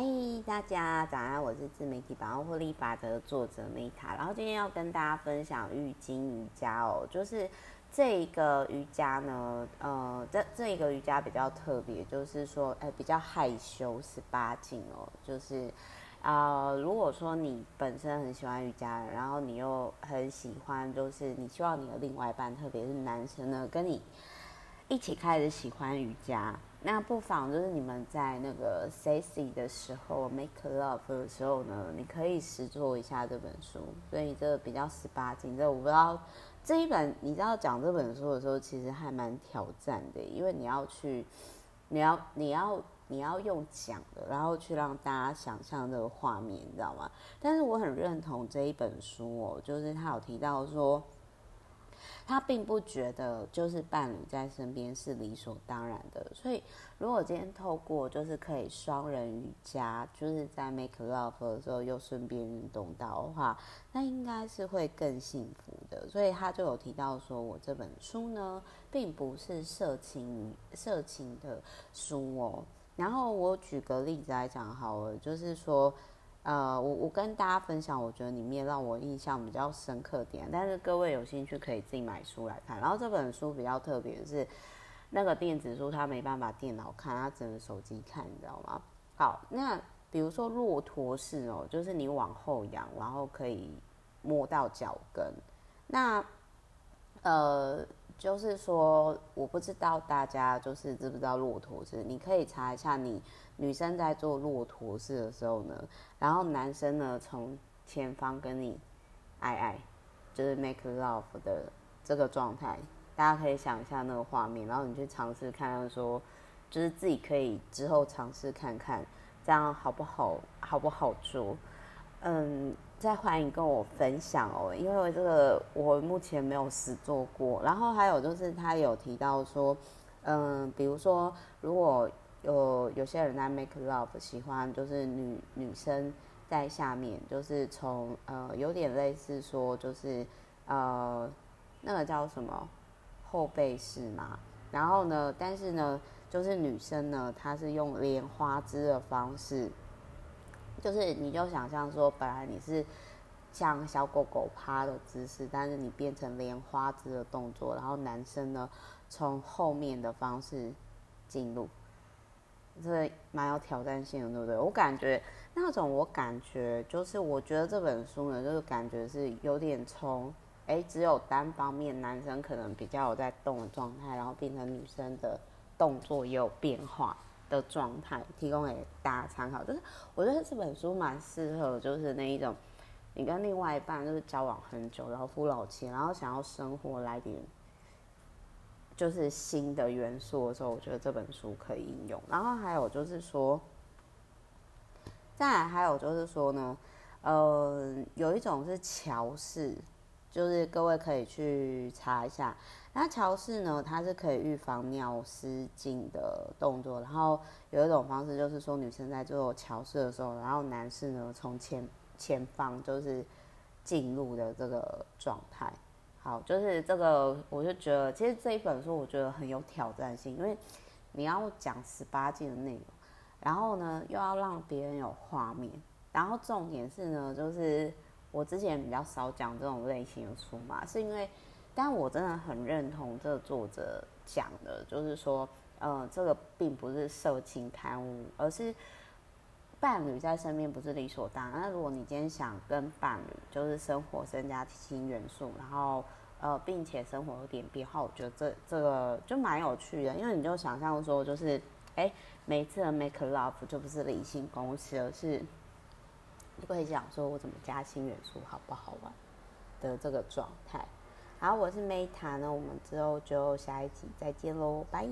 嗨，大家早安！我是自媒体百万获利法则的作者 Meta，然后今天要跟大家分享浴巾瑜伽哦，就是这个瑜伽呢，呃，这这一个瑜伽比较特别，就是说，哎，比较害羞十八禁哦，就是啊、如果说你本身很喜欢瑜伽，然后你又很喜欢，就是你希望你的另外一半，特别是男生呢，跟你一起开始喜欢瑜伽。那不妨就是你们在那个 sexy 的时候，make love 的时候呢，你可以实做一下这本书。所以这个比较十八禁，这我不知道这一本你知道讲这本书的时候，其实还蛮挑战的，因为你要去，你要你要你要用讲的，然后去让大家想象这个画面，你知道吗？但是我很认同这一本书哦，就是他有提到说。他并不觉得就是伴侣在身边是理所当然的，所以如果今天透过就是可以双人瑜伽，就是在 make love 的时候又顺便运动到的话，那应该是会更幸福的。所以他就有提到说，我这本书呢，并不是色情色情的书哦。然后我举个例子来讲好了，就是说。呃，我我跟大家分享，我觉得里面让我印象比较深刻点，但是各位有兴趣可以自己买书来看。然后这本书比较特别的是，那个电子书它没办法电脑看，它只能手机看，你知道吗？好，那比如说骆驼式哦，就是你往后仰，然后可以摸到脚跟。那呃。就是说，我不知道大家就是知不知道骆驼式，你可以查一下，你女生在做骆驼式的时候呢，然后男生呢从前方跟你爱爱，就是 make love 的这个状态，大家可以想一下那个画面，然后你去尝试看看说，就是自己可以之后尝试看看，这样好不好？好不好做？嗯。再欢迎跟我分享哦，因为这个我目前没有实做过。然后还有就是他有提到说，嗯，比如说如果有有些人在 make love 喜欢，就是女女生在下面，就是从呃有点类似说就是呃那个叫什么后背式嘛。然后呢，但是呢，就是女生呢，她是用莲花枝的方式。就是你就想象说，本来你是像小狗狗趴的姿势，但是你变成莲花姿的动作，然后男生呢从后面的方式进入，这蛮有挑战性的，对不对？我感觉那种，我感觉就是，我觉得这本书呢，就是感觉是有点从哎只有单方面男生可能比较有在动的状态，然后变成女生的动作也有变化。的状态提供给大家参考，就是我觉得这本书蛮适合，就是那一种你跟另外一半就是交往很久，老夫老妻，然后想要生活来点就是新的元素的时候，我觉得这本书可以应用。然后还有就是说，再来还有就是说呢，呃，有一种是桥式，就是各位可以去查一下。那桥式呢，它是可以预防尿失禁的动作。然后有一种方式就是说，女生在做桥式的时候，然后男士呢从前前方就是进入的这个状态。好，就是这个，我就觉得其实这一本书我觉得很有挑战性，因为你要讲十八禁的内容，然后呢又要让别人有画面，然后重点是呢，就是我之前比较少讲这种类型的书嘛，是因为。但我真的很认同这个作者讲的，就是说，呃，这个并不是色情刊物，而是伴侣在身边不是理所当然。那如果你今天想跟伴侣就是生活增加新元素，然后呃，并且生活有点变化，我觉得这这个就蛮有趣的，因为你就想象说，就是哎，每次的 make love 就不是例行公司，而是会讲说我怎么加新元素，好不好玩的这个状态。好，我是 Meta，那我们之后就下一集再见喽，拜。